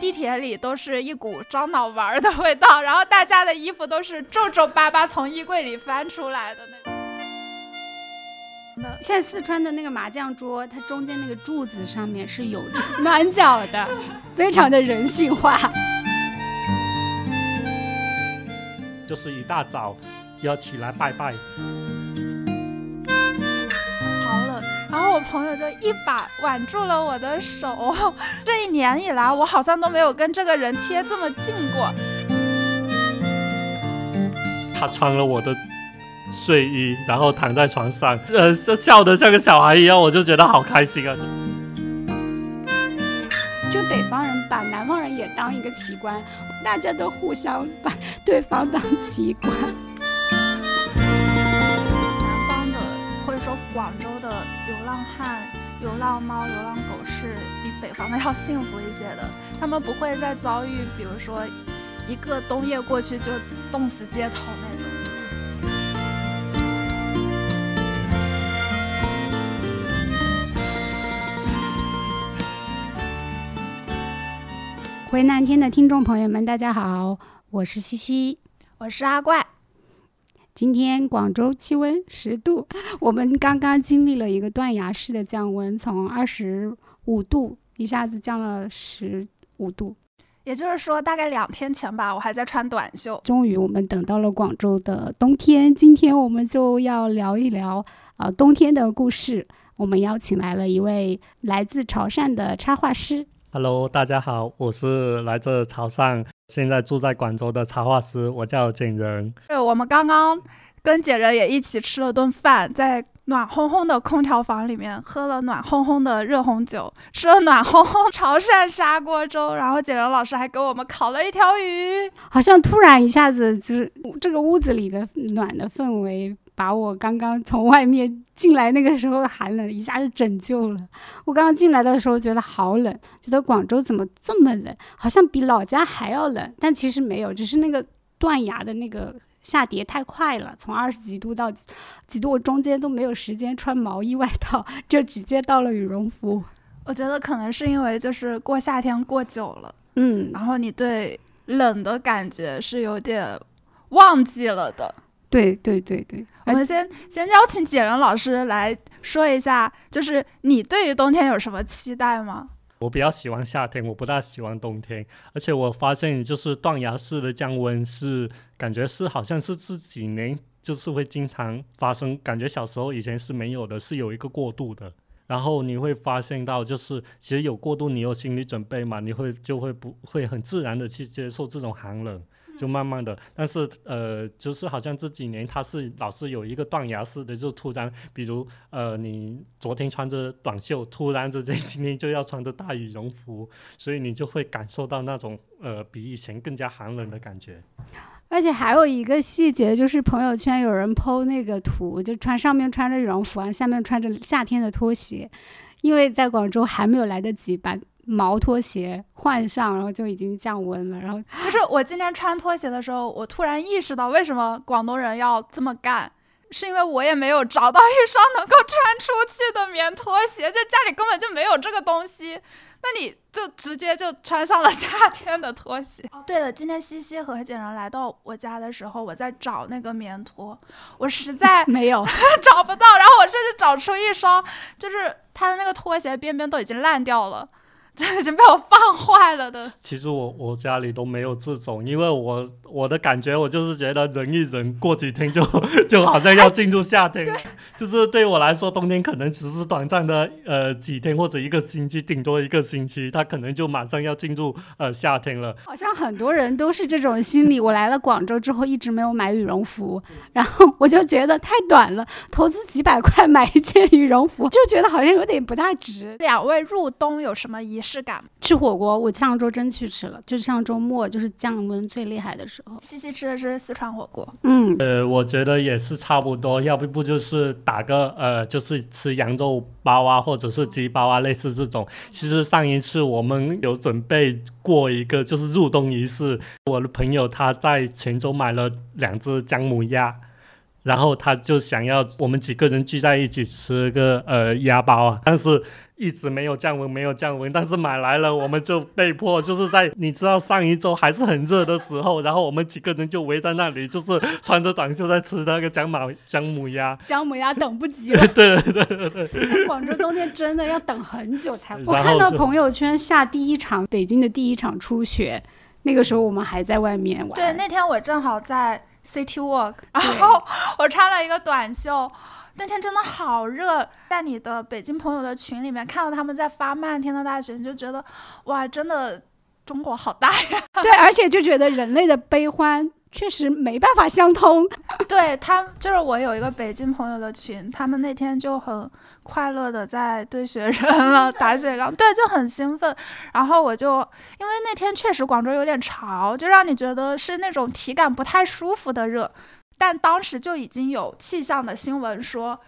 地铁里都是一股樟脑丸的味道，然后大家的衣服都是皱皱巴巴从衣柜里翻出来的那种。现在四川的那个麻将桌，它中间那个柱子上面是有暖脚的，非常的人性化。就是一大早要起来拜拜。朋友就一把挽住了我的手。这一年以来，我好像都没有跟这个人贴这么近过。他穿了我的睡衣，然后躺在床上，呃，笑得像个小孩一样，我就觉得好开心啊！就北方人把南方人也当一个奇观，大家都互相把对方当奇观。南方的或者说广州的流浪汉、流浪猫、流浪狗是比北方的 要幸福一些的，他们不会再遭遇，比如说一个冬夜过去就冻死街头那种。回南天的听众朋友们，大家好，我是西西，我是阿怪。今天广州气温十度，我们刚刚经历了一个断崖式的降温，从二十五度一下子降了十五度。也就是说，大概两天前吧，我还在穿短袖。终于，我们等到了广州的冬天。今天我们就要聊一聊啊冬天的故事。我们邀请来了一位来自潮汕的插画师。Hello，大家好，我是来自潮汕，现在住在广州的插画师，我叫简仁。对，我们刚刚跟简仁也一起吃了顿饭，在暖烘烘的空调房里面喝了暖烘烘的热红酒，吃了暖烘烘潮汕砂锅粥，然后简仁老师还给我们烤了一条鱼。好像突然一下子就是这个屋子里的暖的氛围。把我刚刚从外面进来那个时候的寒冷一下就拯救了。我刚刚进来的时候觉得好冷，觉得广州怎么这么冷，好像比老家还要冷。但其实没有，只是那个断崖的那个下跌太快了，从二十几度到几度，我中间都没有时间穿毛衣外套，就直接到了羽绒服。我觉得可能是因为就是过夏天过久了，嗯，然后你对冷的感觉是有点忘记了的。对对对对，我们先先邀请解仁老师来说一下，就是你对于冬天有什么期待吗？我比较喜欢夏天，我不大喜欢冬天。而且我发现，就是断崖式的降温是感觉是好像是这几年就是会经常发生，感觉小时候以前是没有的，是有一个过渡的。然后你会发现到，就是其实有过渡，你有心理准备嘛，你会就会不会很自然的去接受这种寒冷。就慢慢的，但是呃，就是好像这几年它是老是有一个断崖式的，就突然，比如呃，你昨天穿着短袖，突然之间 今天就要穿着大羽绒服，所以你就会感受到那种呃比以前更加寒冷的感觉。而且还有一个细节，就是朋友圈有人 PO 那个图，就穿上面穿着羽绒服啊，下面穿着夏天的拖鞋，因为在广州还没有来得及把。毛拖鞋换上，然后就已经降温了。然后 就是我今天穿拖鞋的时候，我突然意识到为什么广东人要这么干，是因为我也没有找到一双能够穿出去的棉拖鞋，就家里根本就没有这个东西。那你就直接就穿上了 夏天的拖鞋。哦，对了，今天西西和简然来到我家的时候，我在找那个棉拖，我实在 没有找不到。然后我甚至找出一双，就是它的那个拖鞋边边都已经烂掉了。这已经被我放坏了的。其实我我家里都没有这种，因为我我的感觉我就是觉得忍一忍，过几天就 就好像要进入夏天了。就是对我来说，冬天可能只是短暂的呃几天或者一个星期，顶多一个星期，它可能就马上要进入呃夏天了。好像很多人都是这种心理。我来了广州之后，一直没有买羽绒服，然后我就觉得太短了，投资几百块买一件羽绒服，就觉得好像有点不大值。两位入冬有什么仪式？质感吃火锅，我上周真去吃了，就是上周末，就是降温最厉害的时候。西西吃的是四川火锅，嗯，呃，我觉得也是差不多，要不不就是打个呃，就是吃羊肉包啊，或者是鸡包啊，类似这种。其实上一次我们有准备过一个就是入冬仪式，我的朋友他在泉州买了两只姜母鸭。然后他就想要我们几个人聚在一起吃个呃鸭包啊，但是一直没有降温，没有降温，但是买来了，我们就被迫就是在你知道上一周还是很热的时候，然后我们几个人就围在那里，就是穿着短袖在吃那个姜母 姜母鸭。姜母鸭等不及了，对对对对对，广州冬天真的要等很久才。我看到朋友圈下第一场北京的第一场初雪，那个时候我们还在外面玩。对，那天我正好在 City Walk，然后我穿了一个短袖。那天真的好热，在你的北京朋友的群里面看到他们在发漫天的大雪，你就觉得哇，真的中国好大呀！对，而且就觉得人类的悲欢确实没办法相通。对他，就是我有一个北京朋友的群，他们那天就很快乐的在堆雪人了，打雪仗，对，就很兴奋。然后我就因为那天确实广州有点潮，就让你觉得是那种体感不太舒服的热。但当时就已经有气象的新闻说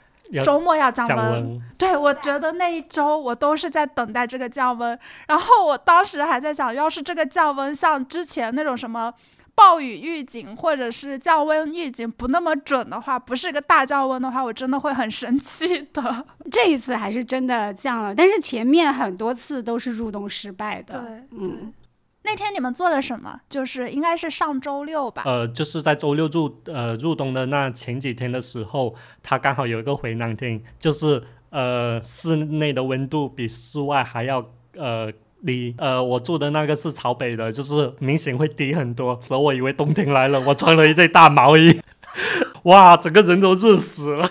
周末要降温。对，我觉得那一周我都是在等待这个降温，然后我当时还在想，要是这个降温像之前那种什么暴雨预警或者是降温预警不那么准的话，不是个大降温的话，我真的会很生气的。这一次还是真的降了，但是前面很多次都是入冬失败的。对，嗯，那天你们做了什么？就是应该是上周六吧？呃，就是在周六入呃入冬的那前几天的时候，它刚好有一个回南天，就是呃室内的温度比室外还要呃低。呃，我住的那个是朝北的，就是明显会低很多。所以我以为冬天来了，我穿了一件大毛衣，哇，整个人都热死了。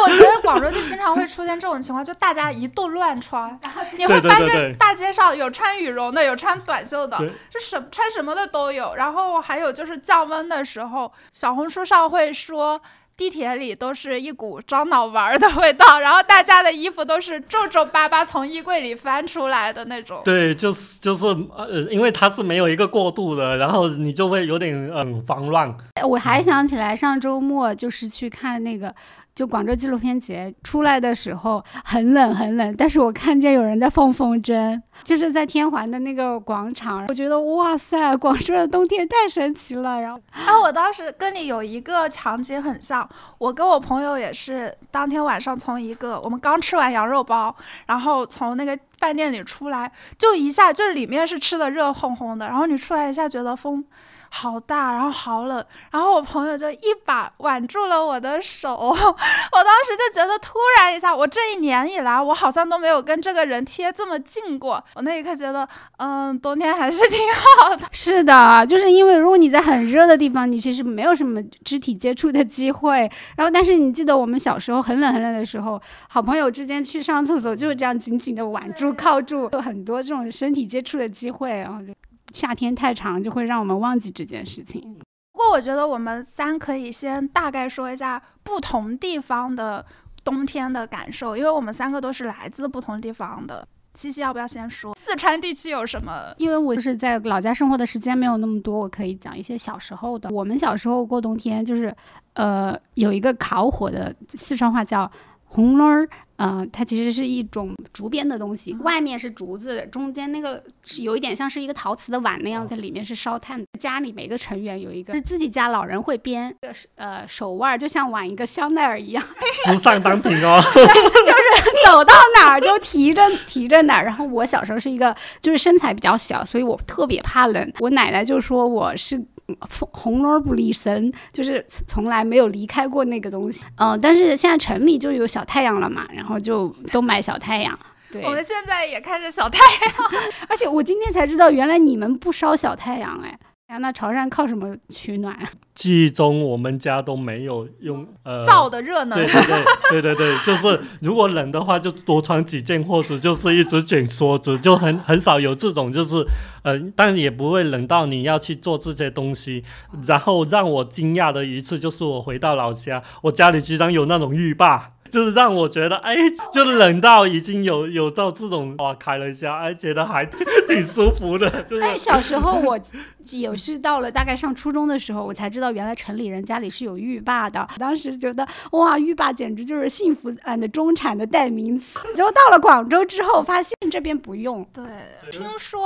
哎，我觉得广州就经常会出现这种情况，就大家一顿乱穿，你会发现大街上有穿羽绒的，有穿短袖的，对就什穿什么的都有。然后还有就是降温的时候，小红书上会说。地铁里都是一股樟脑丸儿的味道，然后大家的衣服都是皱皱巴巴从衣柜里翻出来的那种。对，就是就是呃，因为它是没有一个过渡的，然后你就会有点嗯慌乱。我还想起来上周末就是去看那个。就广州纪录片节出来的时候很冷很冷，但是我看见有人在放风筝，就是在天环的那个广场，我觉得哇塞，广州的冬天太神奇了。然后啊，我当时跟你有一个场景很像，我跟我朋友也是当天晚上从一个我们刚吃完羊肉包，然后从那个饭店里出来，就一下就里面是吃的热烘烘的，然后你出来一下觉得风。好大，然后好冷，然后我朋友就一把挽住了我的手，我当时就觉得突然一下，我这一年以来，我好像都没有跟这个人贴这么近过。我那一刻觉得，嗯，冬天还是挺好的。是的，就是因为如果你在很热的地方，你其实没有什么肢体接触的机会。然后，但是你记得我们小时候很冷很冷的时候，好朋友之间去上厕所就是这样紧紧的挽住、靠住，有很多这种身体接触的机会，然后就。夏天太长，就会让我们忘记这件事情。不过，我觉得我们三可以先大概说一下不同地方的冬天的感受，因为我们三个都是来自不同地方的。西西，要不要先说四川地区有什么？因为我就是在老家生活的时间没有那么多，我可以讲一些小时候的。我们小时候过冬天，就是呃有一个烤火的，四川话叫红篓儿。嗯，它其实是一种竹编的东西，外面是竹子，中间那个是有一点像是一个陶瓷的碗那样，在里面是烧炭。家里每个成员有一个，是自己家老人会编，呃，手腕就像挽一个香奈儿一样，时尚单品哦，就是走到哪儿就提着提着哪儿。然后我小时候是一个，就是身材比较小，所以我特别怕冷。我奶奶就说我是。红红萝卜里神，就是从来没有离开过那个东西。嗯，但是现在城里就有小太阳了嘛，然后就都买小太阳。对，我们现在也开着小太阳，而且我今天才知道，原来你们不烧小太阳哎。那潮汕靠什么取暖？记忆中我们家都没有用呃灶的热能。对对对对对对，就是如果冷的话就多穿几件，或者就是一直卷梭子，就很很少有这种就是呃，但也不会冷到你要去做这些东西。然后让我惊讶的一次就是我回到老家，我家里居然有那种浴霸。就是让我觉得，哎，就冷到已经有有到这种哇，开了一下，哎，觉得还挺 舒服的。就是哎，小时候我也是到了大概上初中的时候，我才知道原来城里人家里是有浴霸的。当时觉得哇，浴霸简直就是幸福 and 中产的代名词。结果到了广州之后，发现这边不用。对，听说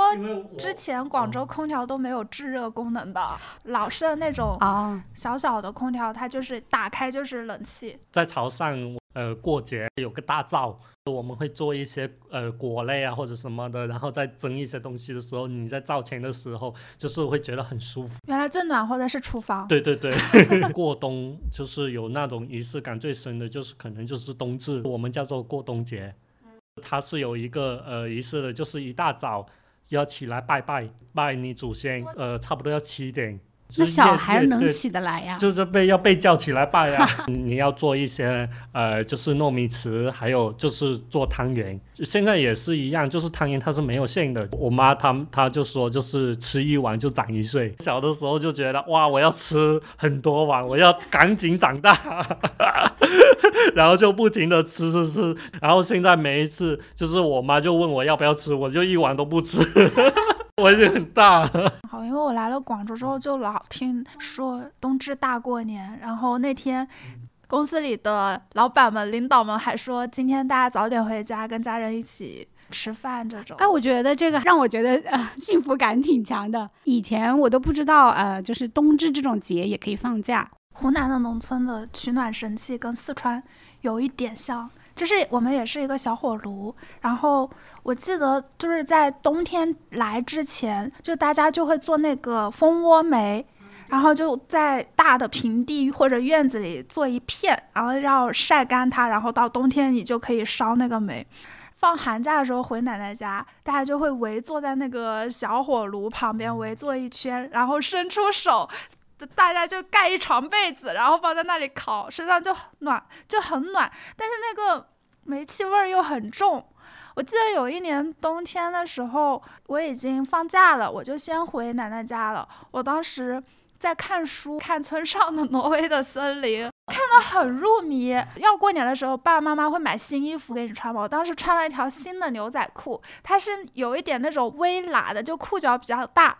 之前广州空调都没有制热功能的，老式的那种啊小小的空调，它就是打开就是冷气。在潮汕。呃过节有个大灶，我们会做一些呃果类啊或者什么的，然后再蒸一些东西的时候，你在灶前的时候就是会觉得很舒服。原来最暖和的是厨房。对对对，过冬就是有那种仪式感最深的，就是可能就是冬至，我们叫做过冬节。它是有一个呃仪式的，就是一大早要起来拜拜拜你祖先，呃，差不多要七点。那小孩能起得来呀？就是被要被叫起来拜呀。你要做一些呃，就是糯米糍，还有就是做汤圆。现在也是一样，就是汤圆它是没有馅的。我妈她她就说，就是吃一碗就长一岁。小的时候就觉得哇，我要吃很多碗，我要赶紧长大，然后就不停的吃吃吃。然后现在每一次就是我妈就问我要不要吃，我就一碗都不吃。我已经很大了，好，因为我来了广州之后，就老听说冬至大过年，然后那天公司里的老板们、领导们还说，今天大家早点回家，跟家人一起吃饭这种。哎，我觉得这个让我觉得呃幸福感挺强的。以前我都不知道，呃，就是冬至这种节也可以放假。湖南的农村的取暖神器跟四川有一点像。就是我们也是一个小火炉，然后我记得就是在冬天来之前，就大家就会做那个蜂窝煤，然后就在大的平地或者院子里做一片，然后要晒干它，然后到冬天你就可以烧那个煤。放寒假的时候回奶奶家，大家就会围坐在那个小火炉旁边围坐一圈，然后伸出手。大家就盖一床被子，然后放在那里烤，身上就暖，就很暖。但是那个煤气味儿又很重。我记得有一年冬天的时候，我已经放假了，我就先回奶奶家了。我当时在看书，看村上的《挪威的森林》，看得很入迷。要过年的时候，爸爸妈妈会买新衣服给你穿嘛。我当时穿了一条新的牛仔裤，它是有一点那种微喇的，就裤脚比较大。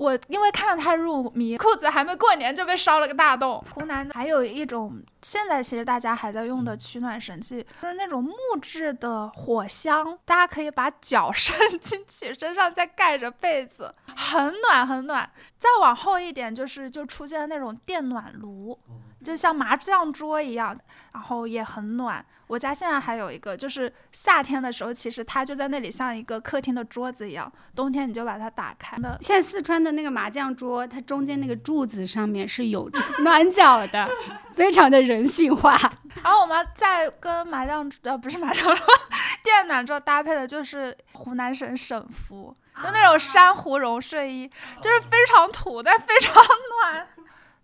我因为看得太入迷，裤子还没过年就被烧了个大洞。湖南还有一种，现在其实大家还在用的取暖神器，就是那种木质的火箱，大家可以把脚伸进去，身上再盖着被子，很暖很暖。再往后一点，就是就出现那种电暖炉。就像麻将桌一样，然后也很暖。我家现在还有一个，就是夏天的时候，其实它就在那里，像一个客厅的桌子一样。冬天你就把它打开。现在四川的那个麻将桌，它中间那个柱子上面是有暖脚的，非常的人性化。然后我们在跟麻将呃不是麻将桌，电暖桌搭配的就是湖南省省服，就那种珊瑚绒睡衣，就是非常土但非常暖。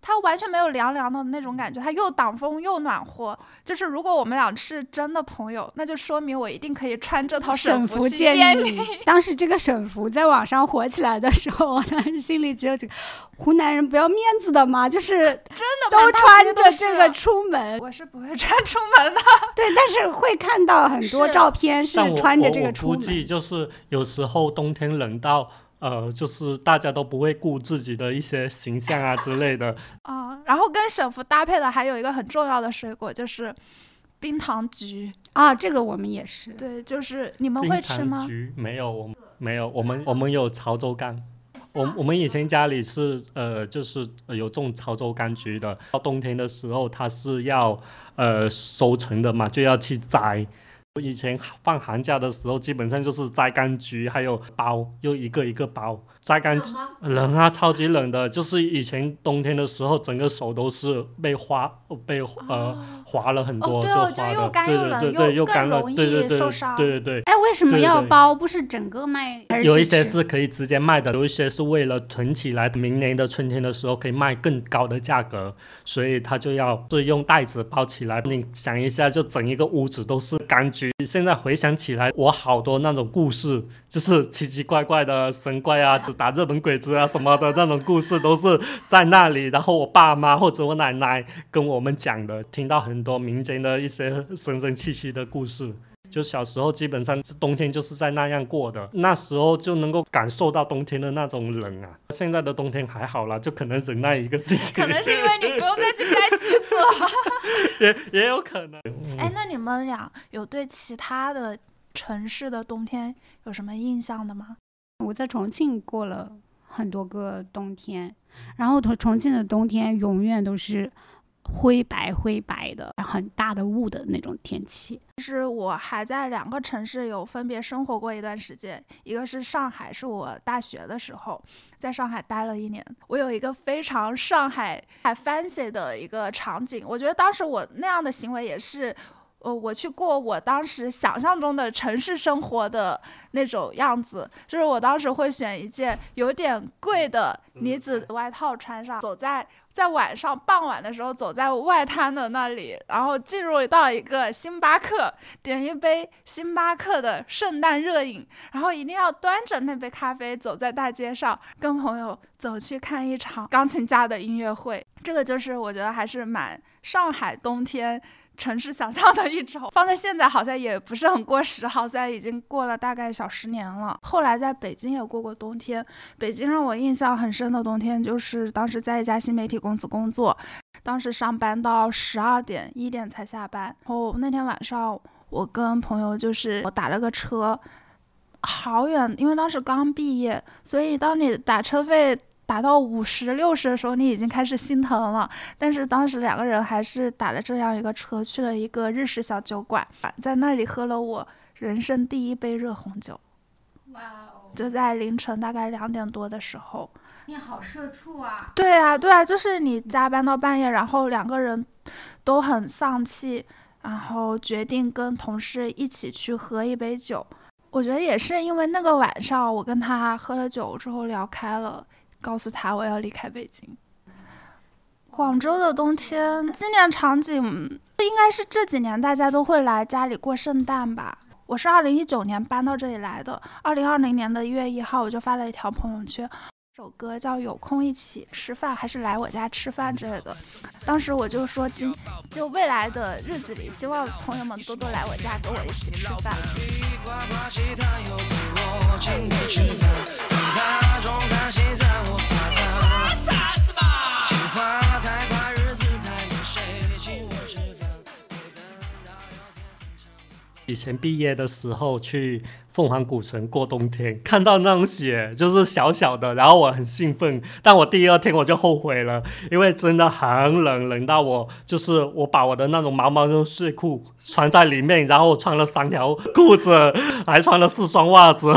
它完全没有凉凉的那种感觉，它又挡风又暖和。就是如果我们俩是真的朋友，那就说明我一定可以穿这套省服见你。当时这个省服在网上火起来的时候，我当时心里只有几个湖南人不要面子的嘛，就是真的都穿着这个出门。我是不会穿出门的。对，但是会看到很多照片是穿着这个出门。估计就是有时候冬天冷到。呃，就是大家都不会顾自己的一些形象啊之类的 啊。然后跟省服搭配的还有一个很重要的水果，就是冰糖橘啊。这个我们也是。对，就是你们会吃吗？橘没有，我们没有。我们我们有潮州柑。我我们以前家里是呃，就是有种潮州柑橘的。到冬天的时候，它是要呃收成的嘛，就要去摘。以前放寒假的时候，基本上就是摘柑橘，还有包，又一个一个包。摘柑橘冷啊，超级冷的，就是以前冬天的时候，整个手都是被划被呃划了很多，就划的，对对对对，又干了，对对对，对对对。哎，为什么要包？不是整个卖？有一些是可以直接卖的，有一些是为了囤起来，明年的春天的时候可以卖更高的价格，所以他就要是用袋子包起来。你想一下，就整一个屋子都是柑橘。现在回想起来，我好多那种故事，就是奇奇怪怪的神怪啊。打日本鬼子啊什么的那种故事都是在那里，然后我爸妈或者我奶奶跟我们讲的，听到很多民间的一些神神气气的故事。就小时候基本上是冬天就是在那样过的，那时候就能够感受到冬天的那种冷啊。现在的冬天还好了，就可能忍耐一个星期。可能是因为你不用再去摘橘子了，也也有可能。哎，那你们俩有对其他的城市的冬天有什么印象的吗？我在重庆过了很多个冬天，然后重重庆的冬天永远都是灰白灰白的，很大的雾的那种天气。其实我还在两个城市有分别生活过一段时间，一个是上海，是我大学的时候在上海待了一年。我有一个非常上海还 fancy 的一个场景，我觉得当时我那样的行为也是。呃，我去过我当时想象中的城市生活的那种样子，就是我当时会选一件有点贵的呢子外套穿上，走在在晚上傍晚的时候走在外滩的那里，然后进入到一个星巴克，点一杯星巴克的圣诞热饮，然后一定要端着那杯咖啡走在大街上，跟朋友走去看一场钢琴家的音乐会。这个就是我觉得还是蛮上海冬天。城市想象的一种，放在现在好像也不是很过时，好像已经过了大概小十年了。后来在北京也过过冬天，北京让我印象很深的冬天就是当时在一家新媒体公司工作，当时上班到十二点一点才下班。然后那天晚上我跟朋友就是我打了个车，好远，因为当时刚毕业，所以当你打车费。打到五十六十的时候，你已经开始心疼了。但是当时两个人还是打了这样一个车，去了一个日式小酒馆，在那里喝了我人生第一杯热红酒。哇哦！就在凌晨大概两点多的时候。你好社畜啊！对啊，对啊，就是你加班到半夜，然后两个人都很丧气，然后决定跟同事一起去喝一杯酒。我觉得也是因为那个晚上，我跟他喝了酒之后聊开了。告诉他我要离开北京。广州的冬天纪念场景应该是这几年大家都会来家里过圣诞吧。我是二零一九年搬到这里来的，二零二零年的一月一号我就发了一条朋友圈，首歌叫有空一起吃饭还是来我家吃饭之类的。当时我就说今就未来的日子里，希望朋友们多多来我家跟我一起吃饭。假装叹息在我。以前毕业的时候去凤凰古城过冬天，看到那种雪就是小小的，然后我很兴奋，但我第二天我就后悔了，因为真的很冷，冷到我就是我把我的那种毛毛绒睡裤穿在里面，然后穿了三条裤子，还穿了四双袜子。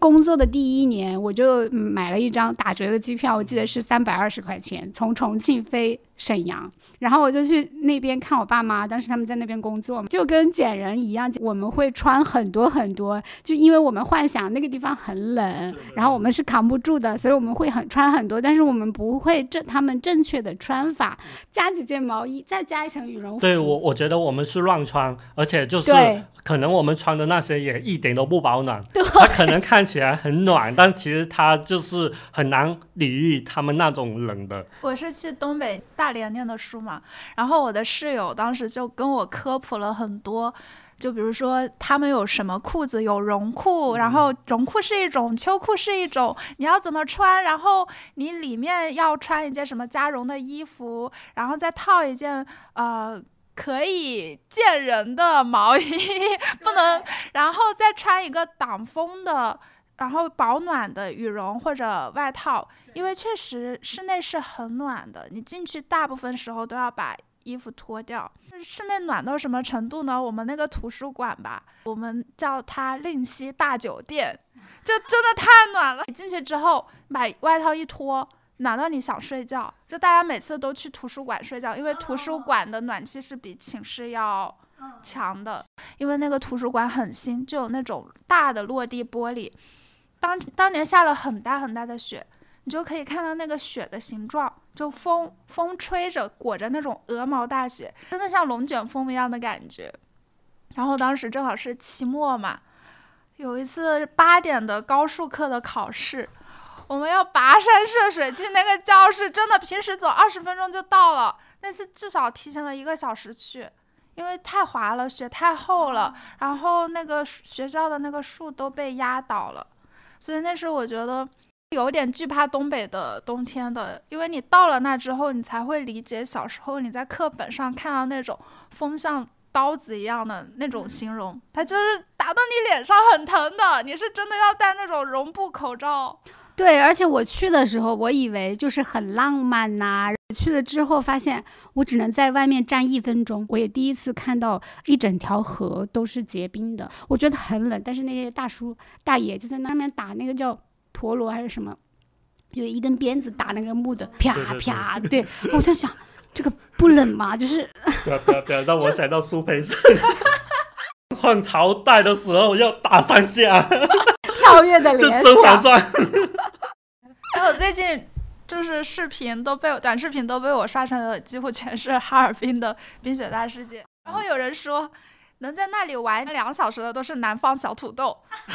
工作的第一年，我就买了一张打折的机票，我记得是三百二十块钱，从重庆飞沈阳，然后我就去那边看我爸妈，当时他们在那边工作，就跟捡人一样，我们会穿很多很多，就因为我们幻想那个地方很冷，然后我们是扛不住的，所以我们会很穿很多，但是我们不会正他们正确的穿法，加几件毛衣，再加一层羽绒服。对我，我觉得我们是乱穿，而且就是。可能我们穿的那些也一点都不保暖，它可能看起来很暖，但其实它就是很难抵御他们那种冷的。我是去东北大连念的书嘛，然后我的室友当时就跟我科普了很多，就比如说他们有什么裤子，有绒裤，然后绒裤是一种，秋裤是一种，你要怎么穿，然后你里面要穿一件什么加绒的衣服，然后再套一件呃。可以见人的毛衣 不能，然后再穿一个挡风的，然后保暖的羽绒或者外套，因为确实室内是很暖的，你进去大部分时候都要把衣服脱掉。室内暖到什么程度呢？我们那个图书馆吧，我们叫它令西大酒店，就真的太暖了。你进去之后把外套一脱。暖到你想睡觉，就大家每次都去图书馆睡觉，因为图书馆的暖气是比寝室要强的。因为那个图书馆很新，就有那种大的落地玻璃。当当年下了很大很大的雪，你就可以看到那个雪的形状，就风风吹着裹着那种鹅毛大雪，真的像龙卷风一样的感觉。然后当时正好是期末嘛，有一次八点的高数课的考试。我们要跋山涉水去那个教室，真的平时走二十分钟就到了，那次至少提前了一个小时去，因为太滑了，雪太厚了，然后那个学校的那个树都被压倒了，所以那是我觉得有点惧怕东北的冬天的，因为你到了那之后，你才会理解小时候你在课本上看到那种风像刀子一样的那种形容，它就是打到你脸上很疼的，你是真的要戴那种绒布口罩。对，而且我去的时候，我以为就是很浪漫呐、去了之后发现，我只能在外面站一分钟。我也第一次看到一整条河都是结冰的，我觉得很冷。但是那些大叔大爷就在那边打那个叫陀螺还是什么，就一根鞭子打那个木的，啪啪。对，我在想，这个不冷吗？就是不要不要不要让我想到苏培盛 换朝代的时候要打三下，跳跃的联想甄嬛。传》。哎，我最近就是视频都被短视频都被我刷成了几乎全是哈尔滨的冰雪大世界，然后有人说。能在那里玩两小时的都是南方小土豆，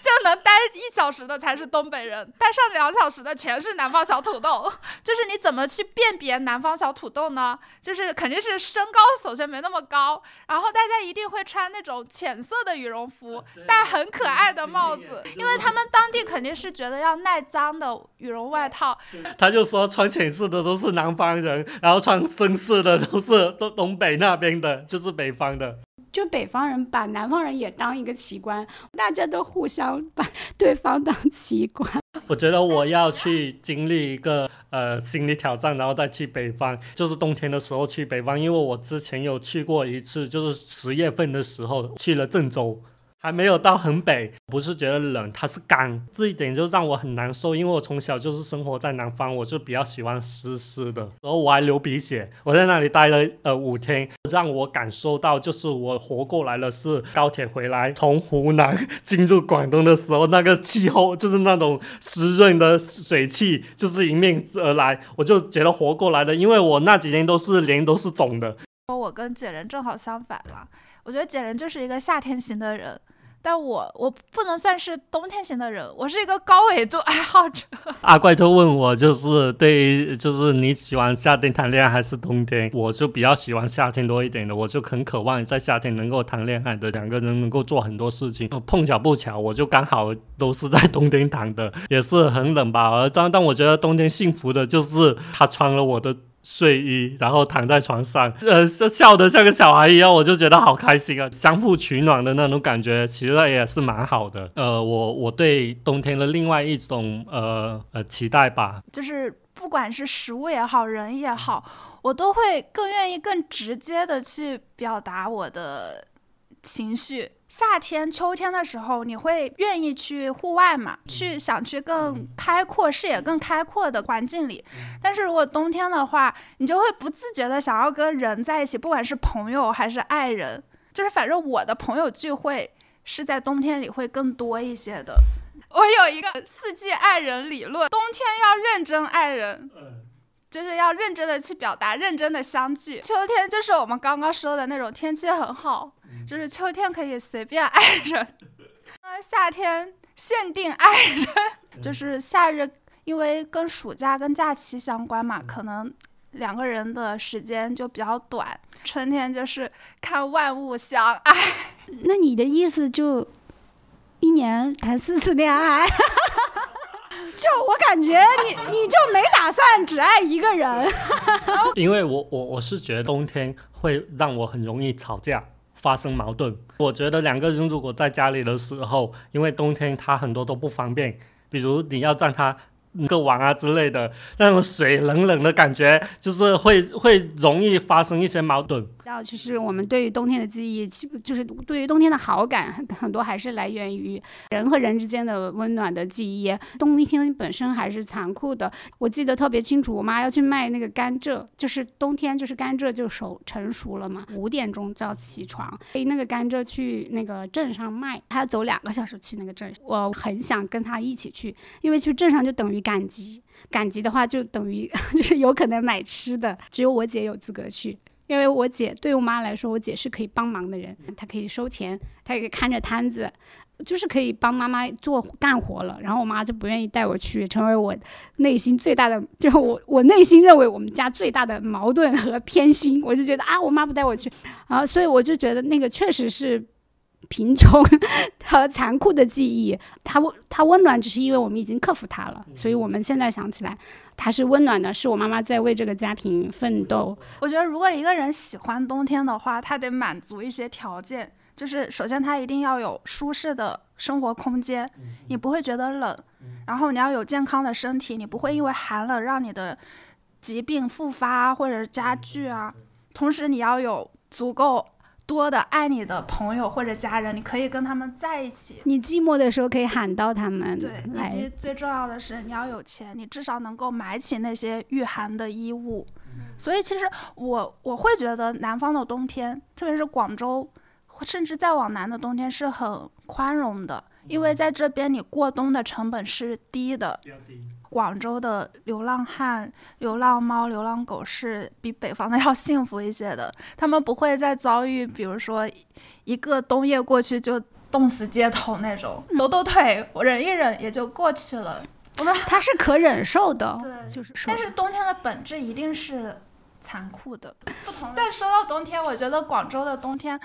就能待一小时的才是东北人，待上两小时的全是南方小土豆。就是你怎么去辨别南方小土豆呢？就是肯定是身高首先没那么高，然后大家一定会穿那种浅色的羽绒服，戴很可爱的帽子，因为他们当地肯定是觉得要耐脏的羽绒外套，他就说穿浅色的都是南方人，然后穿深色的都是东东北那边的，就是北方的。就北方人把南方人也当一个奇观，大家都互相把 对方当奇观。我觉得我要去经历一个呃心理挑战，然后再去北方，就是冬天的时候去北方，因为我之前有去过一次，就是十月份的时候去了郑州。还没有到很北，不是觉得冷，它是干，这一点就让我很难受。因为我从小就是生活在南方，我就比较喜欢湿湿的，然后我还流鼻血。我在那里待了呃五天，让我感受到就是我活过来了，是高铁回来从湖南进入广东的时候，那个气候就是那种湿润的水汽，就是迎面而来，我就觉得活过来了。因为我那几天都是脸都是肿的，我跟简人正好相反了，我觉得简人就是一个夏天型的人。但我我不能算是冬天型的人，我是一个高纬度爱好者。阿 怪就问我，就是对于，就是你喜欢夏天谈恋爱还是冬天？我就比较喜欢夏天多一点的，我就很渴望在夏天能够谈恋爱的，两个人能够做很多事情。碰巧不巧，我就刚好都是在冬天谈的，也是很冷吧。而但但我觉得冬天幸福的就是他穿了我的。睡衣，然后躺在床上，呃，笑得像个小孩一样，我就觉得好开心啊！相互取暖的那种感觉，其实也是蛮好的。呃，我我对冬天的另外一种呃呃期待吧，就是不管是食物也好，人也好，我都会更愿意更直接的去表达我的情绪。夏天、秋天的时候，你会愿意去户外嘛？去想去更开阔、视野更开阔的环境里。但是如果冬天的话，你就会不自觉的想要跟人在一起，不管是朋友还是爱人，就是反正我的朋友聚会是在冬天里会更多一些的。我有一个四季爱人理论，冬天要认真爱人。就是要认真的去表达，认真的相聚。秋天就是我们刚刚说的那种天气很好，就是秋天可以随便爱人。呃，夏天限定爱人，就是夏日，因为跟暑假跟假期相关嘛，可能两个人的时间就比较短。春天就是看万物相爱。那你的意思就一年谈四次恋爱？就我感觉你 你就没打算只爱一个人，因为我我我是觉得冬天会让我很容易吵架，发生矛盾。我觉得两个人如果在家里的时候，因为冬天他很多都不方便，比如你要让他个碗啊之类的，那种水冷冷的感觉，就是会会容易发生一些矛盾。到其实我们对于冬天的记忆，就是对于冬天的好感，很很多还是来源于人和人之间的温暖的记忆。冬天本身还是残酷的，我记得特别清楚，我妈要去卖那个甘蔗，就是冬天就是甘蔗就熟成熟了嘛，五点钟就要起床，背那个甘蔗去那个镇上卖，她要走两个小时去那个镇，我很想跟她一起去，因为去镇上就等于赶集，赶集的话就等于 就是有可能买吃的，只有我姐有资格去。因为我姐对我妈来说，我姐是可以帮忙的人，她可以收钱，她也可以看着摊子，就是可以帮妈妈做干活了。然后我妈就不愿意带我去，成为我内心最大的，就是我我内心认为我们家最大的矛盾和偏心。我就觉得啊，我妈不带我去，啊，所以我就觉得那个确实是贫穷和残酷的记忆。它温它温暖，只是因为我们已经克服它了，所以我们现在想起来。它是温暖的，是我妈妈在为这个家庭奋斗。我觉得，如果一个人喜欢冬天的话，他得满足一些条件，就是首先他一定要有舒适的生活空间，你不会觉得冷，然后你要有健康的身体，你不会因为寒冷让你的疾病复发或者是加剧啊。同时你要有足够多的爱你的朋友或者家人，你可以跟他们在一起。你寂寞的时候可以喊到他们对，以及最重要的是，你要有钱，你至少能够买起那些御寒的衣物。所以，其实我我会觉得南方的冬天，特别是广州，甚至再往南的冬天是很宽容的，因为在这边你过冬的成本是低的。广州的流浪汉、流浪猫、流浪狗是比北方的 要幸福一些的，他们不会再遭遇，比如说一个冬夜过去就冻死街头那种，抖抖腿，我忍一忍也就过去了。我们它是可忍受的，对，就是但是冬天的本质一定是残酷的，不同的。但说到冬天，我觉得广州的冬天，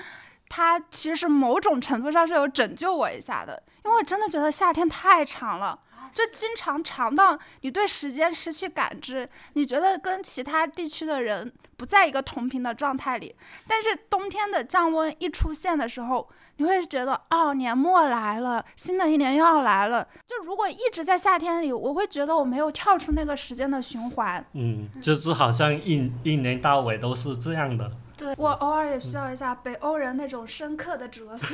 它其实某种程度上是有拯救我一下的，因为我真的觉得夏天太长了。就经常长到你对时间失去感知，你觉得跟其他地区的人不在一个同频的状态里。但是冬天的降温一出现的时候，你会觉得哦，年末来了，新的一年又要来了。就如果一直在夏天里，我会觉得我没有跳出那个时间的循环。嗯，就是好像一一年到尾都是这样的。对我偶尔也需要一下北欧人那种深刻的哲思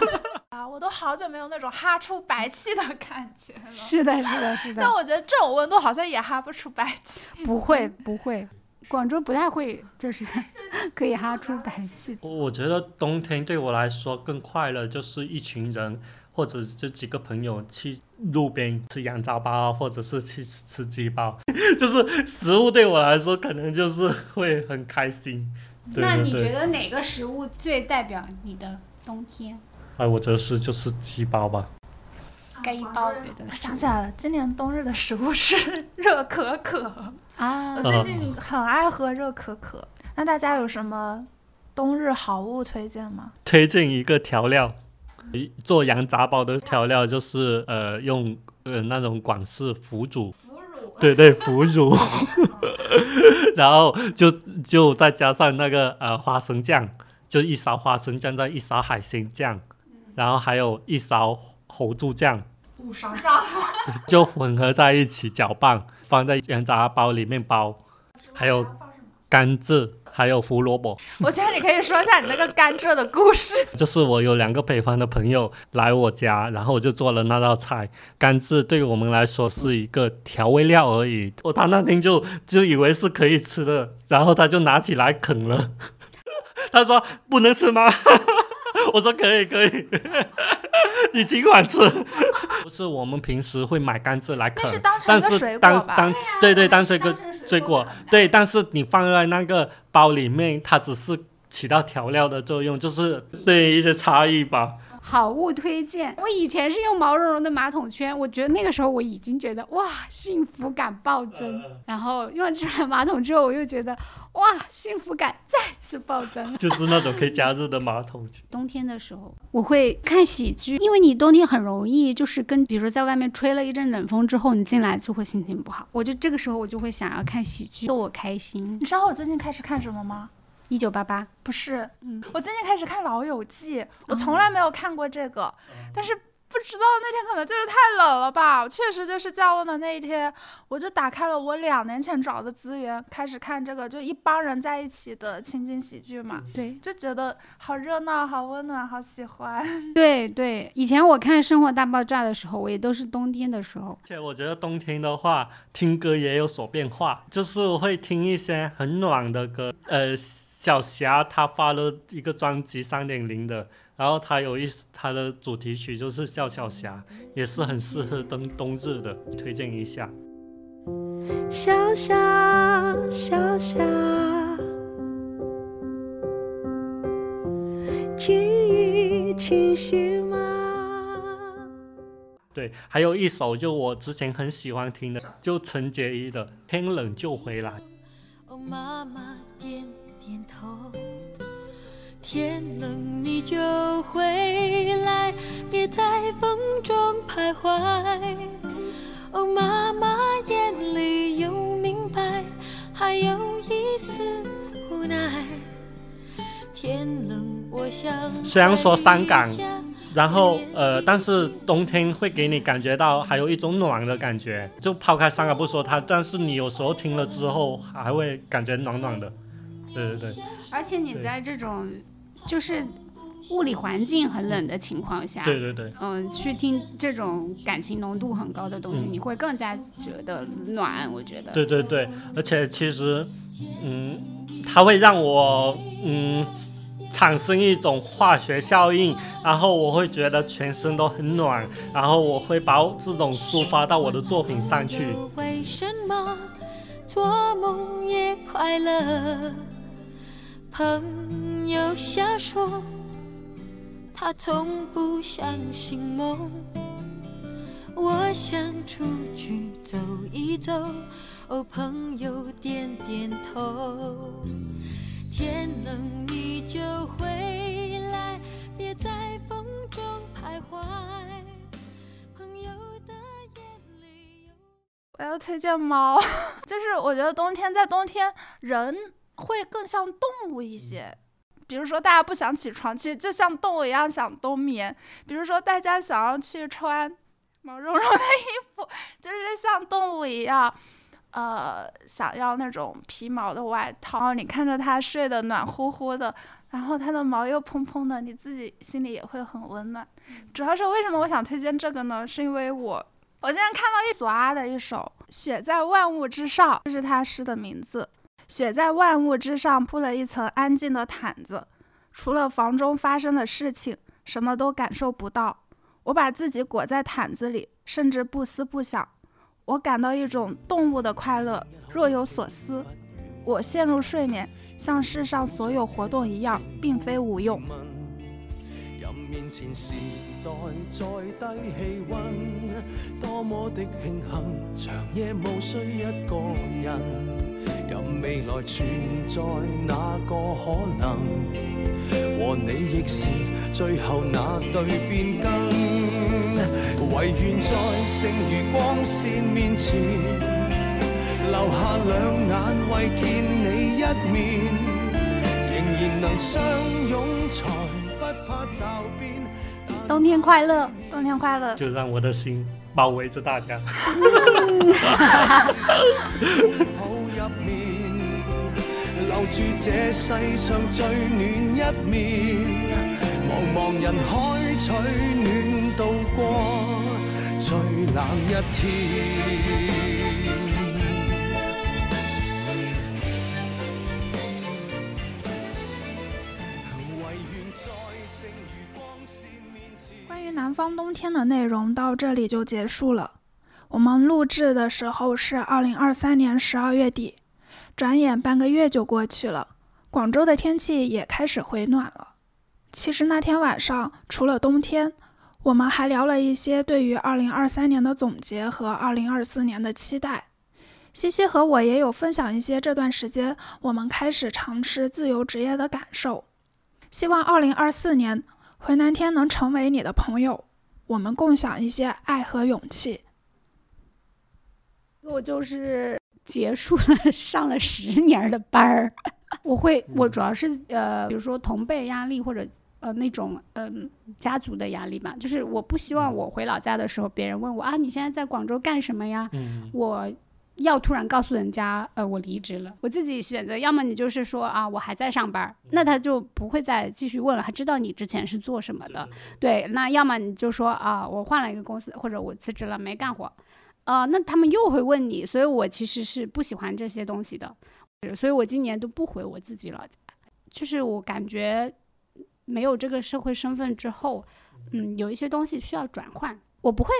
啊，我都好久没有那种哈出白气的感觉了。是的，是的，是的但，我觉得这种温度好像也哈不出白气。不会不会，广州不太会，就是 可以哈出白气。我我觉得冬天对我来说更快乐，就是一群人或者就几个朋友去路边吃羊杂包，或者是去吃吃鸡包，就是食物对我来说可能就是会很开心。对那你觉得哪个食物最代表你的冬天？哎，我觉得是就是鸡包吧。该包，我觉得我想起来了，今年冬日的食物是 热可可。啊我，最近很爱喝热可可。那大家有什么冬日好物推荐吗？推荐一个调料，一做羊杂包的调料就是呃用呃那种广式腐乳，腐乳。对对腐乳，然后就就再加上那个呃花生酱，就一勺花生酱，再一勺海鲜酱，然后还有一勺猴猪酱，五勺酱。就混合在一起搅拌，放在羊杂包里面包，还有甘蔗，还有胡萝卜。我觉得你可以说一下你那个甘蔗的故事。就是我有两个北方的朋友来我家，然后我就做了那道菜。甘蔗对我们来说是一个调味料而已，我他那天就就以为是可以吃的，然后他就拿起来啃了。他说不能吃吗？我说可以可以，你尽管吃。不是我们平时会买甘蔗来啃是，当成但是当？当对对，当成一个水果，对，但是你放在那个包里面，它只是起到调料的作用，就是对一些差异吧。好物推荐。我以前是用毛茸茸的马桶圈，我觉得那个时候我已经觉得哇，幸福感暴增。然后用这款马桶之后，我又觉得哇，幸福感再次暴增。就是那种可以加热的马桶圈。冬天的时候，我会看喜剧，因为你冬天很容易就是跟，比如说在外面吹了一阵冷风之后，你进来就会心情不好。我就这个时候我就会想要看喜剧，逗我开心。你知道我最近开始看什么吗？一九八八，不是，嗯，我最近开始看《老友记》，我从来没有看过这个，但是不知道那天可能就是太冷了吧，确实就是降温的那一天，我就打开了我两年前找的资源，开始看这个，就一帮人在一起的情景喜剧嘛，对就觉得好热闹、好温暖、好喜欢。对对，以前我看《生活大爆炸》的时候，我也都是冬天的时候。而且我觉得冬天的话，听歌也有所变化，就是我会听一些很暖的歌。呃，小霞她发了一个专辑三点零的，然后它有一它的主题曲就是笑笑霞，也是很适合冬冬日的，推荐一下。小霞，小霞，记忆清晰吗？对，还有一首就我之前很喜欢听的，就陈洁仪的《天冷就回来》。哦，妈妈点点头。天冷你就回来，别在风中徘徊。哦，妈妈眼里有明白，还有一丝无奈。天天冷，我想虽然说伤感然后呃，但是冬天会给你感觉到还有一种暖的感觉，就抛开伤感不说它，但是你有时候听了之后还会感觉暖暖的。对对对而且你在这种就是物理环境很冷的情况下，对对对嗯，去听这种感情浓度很高的东西，嗯你会更加觉得暖。我觉得，对对对，而且其实嗯，它会让我嗯产生一种化学效应，然后我会觉得全身都很暖，然后我会把这种抒发到我的作品上去。为什么做梦也快乐？朋友瞎说，他从不相信梦。我想出去走一走，哦，朋友点点头。天冷你就回来，别在风中徘徊。朋友的眼里有。我要推荐猫，就是我觉得冬天在冬天人会更像动物一些。比如说，大家不想起床，其实就像动物一样想冬眠。比如说，大家想要去穿毛茸茸的衣服，就是像动物一样，呃，想要那种皮毛的外套。你看着它睡得暖乎乎的，然后它的毛又蓬蓬的，你自己心里也会很温暖。主要是为什么我想推荐这个呢？是因为我我现在看到一索阿的一首《雪在万物之上》，这是他诗的名字。雪在万物之上铺了一层安静的毯子，除了房中发生的事情，什么都感受不到。我把自己裹在毯子里，甚至不思不想。我感到一种动物的快乐，若有所思。我陷入睡眠，像世上所有活动一样，并非无用。面前時代再低氣温，多麼的慶幸，長夜無需一個人。任未來存在那個可能，和你亦是最後那對變更。唯願在剩餘光線面前，留下兩眼為見你一面，仍然能相擁才不怕驟變。冬天快樂，冬天快樂！就让我的心包围着大家。入面，留住这世上最暖一面。茫茫人海取暖度过最冷一天。唯願在剩餘光線面前。關於南方冬天的内容到这里就结束了。我们录制的时候是二零二三年十二月底，转眼半个月就过去了。广州的天气也开始回暖了。其实那天晚上，除了冬天，我们还聊了一些对于二零二三年的总结和二零二四年的期待。西西和我也有分享一些这段时间我们开始尝试自由职业的感受。希望二零二四年，回南天能成为你的朋友，我们共享一些爱和勇气。我就是结束了 上了十年的班儿，我会我主要是呃，比如说同辈压力或者呃那种嗯、家族的压力吧，就是我不希望我回老家的时候，别人问我啊你现在在广州干什么呀？嗯，我要突然告诉人家，呃，我离职了。我自己选择，要么你就是说啊，我还在上班，那他就不会再继续问了，他知道你之前是做什么的。对，那要么你就说啊，我换了一个公司，或者我辞职了，没干活。呃，那他们又会问你，所以我其实是不喜欢这些东西的，所以我今年都不回我自己老家。就是我感觉没有这个社会身份之后，嗯，有一些东西需要转换。我不会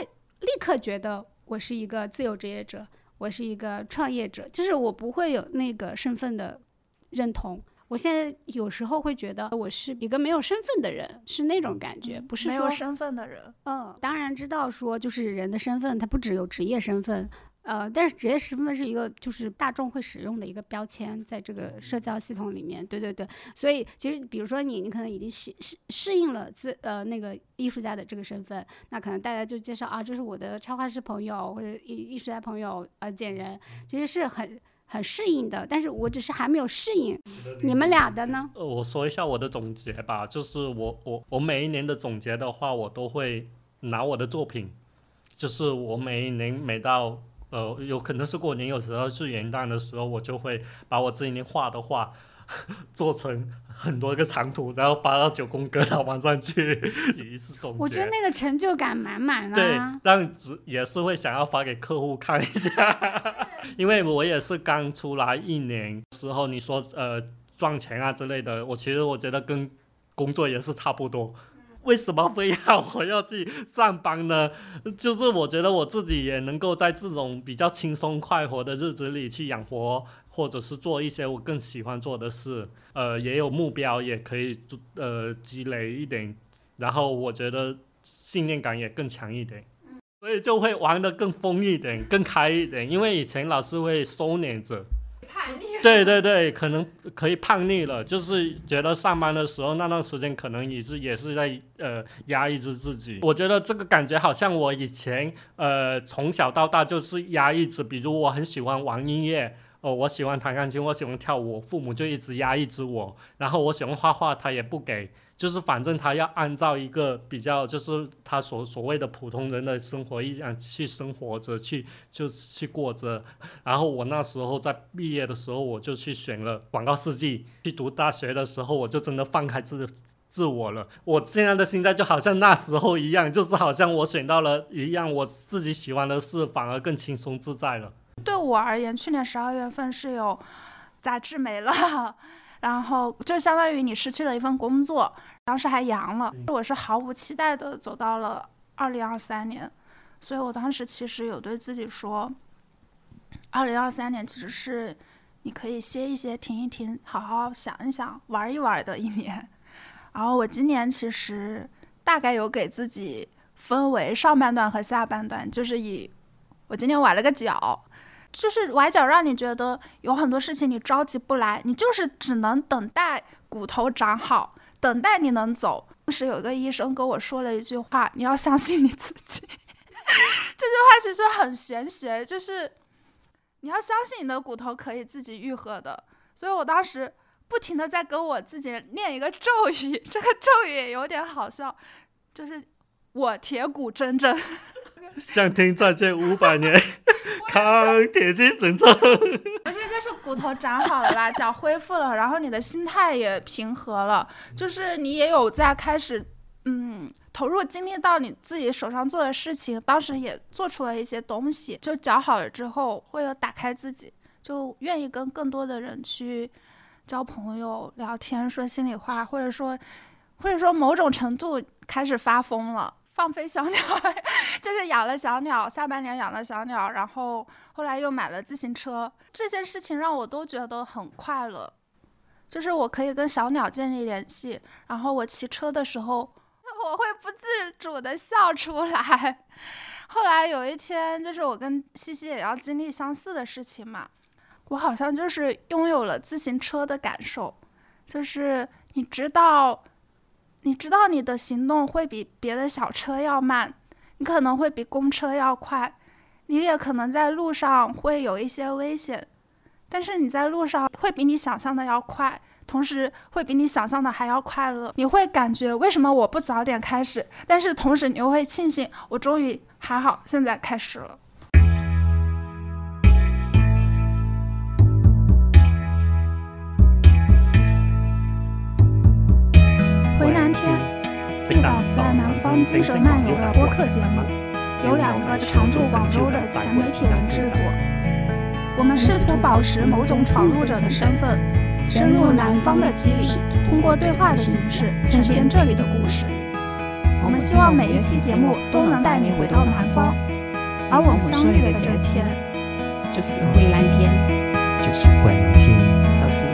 立刻觉得我是一个自由职业者。我是一个创业者，就是我不会有那个身份的认同。我现在有时候会觉得我是一个没有身份的人，是那种感觉，不是没有身份的人。嗯，当然知道说，就是人的身份，它不只有职业身份，呃，但是职业身份是一个就是大众会使用的一个标签，在这个社交系统里面，对对对。所以其实，比如说你，你可能已经适适适应了自呃那个艺术家的这个身份，那可能大家就介绍啊，这是我的插画师朋友或者艺艺术家朋友啊，见人其实是很很适应的，但是我只是还没有适应。你们俩的呢？呃，我说一下我的总结吧，就是我我我每一年的总结的话，我都会拿我的作品，就是我每一年每到呃有可能是过年，有时候是元旦的时候，我就会把我这一年画的画 做成很多个长图，然后发到九宫格网上去，总结。我觉得那个成就感满满对啊。，让只也是会想要发给客户看一下，因为我也是刚出来一年时候，你说呃赚钱啊之类的，我其实我觉得跟工作也是差不多。为什么非要我要去上班呢？就是我觉得我自己也能够在这种比较轻松快活的日子里去养活，或者是做一些我更喜欢做的事。呃，也有目标，也可以做呃积累一点，然后我觉得信念感也更强一点。所以就会玩的更疯一点，更开一点。因为以前老是会收敛着，叛逆。对对对，可能可以叛逆了，就是觉得上班的时候那段时间可能也是也是在呃压抑着自己。我觉得这个感觉好像我以前呃从小到大就是压抑着，比如我很喜欢玩音乐。哦，我喜欢弹钢琴，我喜欢跳舞，父母就一直压抑着我。然后我喜欢画画，他也不给，就是反正他要按照一个比较，就是他所所谓的普通人的生活一样去生活着，去就去过着。然后我那时候在毕业的时候，我就去选了广告设计。去读大学的时候，我就真的放开自自我了。我现在的心态就好像那时候一样，就是好像我选到了一样我自己喜欢的事，反而更轻松自在了。对我而言，去年十二月份是有杂志没了，然后就相当于你失去了一份工作，当时还阳了，我是毫无期待的走到了二零二三年，所以我当时其实有对自己说，二零二三年其实是你可以歇一歇、停一停、好好想一想、玩一玩的一年。然后我今年其实大概有给自己分为上半段和下半段，就是以我今天崴了个脚，就是崴脚让你觉得有很多事情你着急不来，你就是只能等待骨头长好，等待你能走。当时有一个医生跟我说了一句话：“你要相信你自己。”这句话其实很玄学，就是你要相信你的骨头可以自己愈合的。所以我当时不停的在跟我自己念一个咒语，这个咒语也有点好笑，就是我铁骨铮铮。向天再借五百年，扛铁骑神车。不是，就是骨头长好了啦，脚恢复了，然后你的心态也平和了，就是你也有在开始，嗯，投入精力到你自己手上做的事情，当时也做出了一些东西，就脚好了之后，会有打开自己，就愿意跟更多的人去交朋友、聊天、说心里话，或者说，或者说某种程度开始发疯了。放飞小鸟，就是养了小鸟，下半年养了小鸟，然后后来又买了自行车，这些事情让我都觉得很快乐。就是我可以跟小鸟建立联系，然后我骑车的时候，我会不自主的笑出来。后来有一天，就是我跟西西也要经历相似的事情嘛，我好像就是拥有了自行车的感受，就是你知道。你知道你的行动会比别的小车要慢，你可能会比公车要快，你也可能在路上会有一些危险，但是你在路上会比你想象的要快，同时会比你想象的还要快乐。你会感觉为什么我不早点开始？但是同时你又会庆幸我终于还好现在开始了。回南天，一档在南方精神漫游的播客节目，由两个常驻广州的前媒体人制作。我们试图保持某种闯入者的身份，深入南方的基地，通过对话的形式呈现这里的故事。我们希望每一期节目都能带你回到南方，而我们相遇的这天，就是回南天。就是回南天。就是